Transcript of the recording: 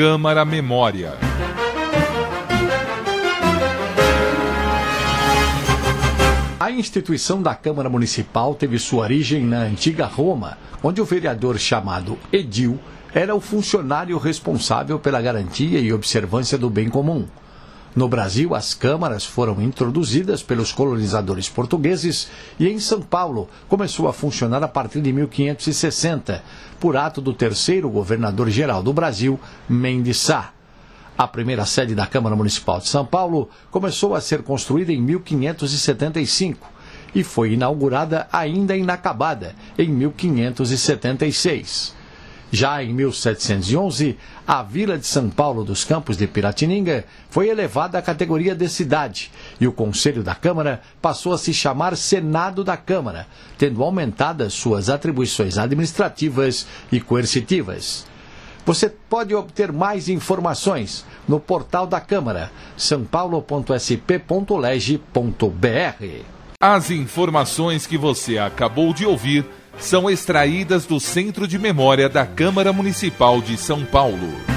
Câmara Memória. A instituição da Câmara Municipal teve sua origem na antiga Roma, onde o vereador chamado Edil era o funcionário responsável pela garantia e observância do bem comum. No Brasil, as câmaras foram introduzidas pelos colonizadores portugueses e em São Paulo começou a funcionar a partir de 1560, por ato do terceiro governador-geral do Brasil, Mendes Sá. A primeira sede da Câmara Municipal de São Paulo começou a ser construída em 1575 e foi inaugurada ainda inacabada em 1576. Já em 1711, a vila de São Paulo dos Campos de Piratininga foi elevada à categoria de cidade e o Conselho da Câmara passou a se chamar Senado da Câmara, tendo aumentadas suas atribuições administrativas e coercitivas. Você pode obter mais informações no portal da Câmara, sãopaulo.sp.lege.br. As informações que você acabou de ouvir são extraídas do Centro de Memória da Câmara Municipal de São Paulo.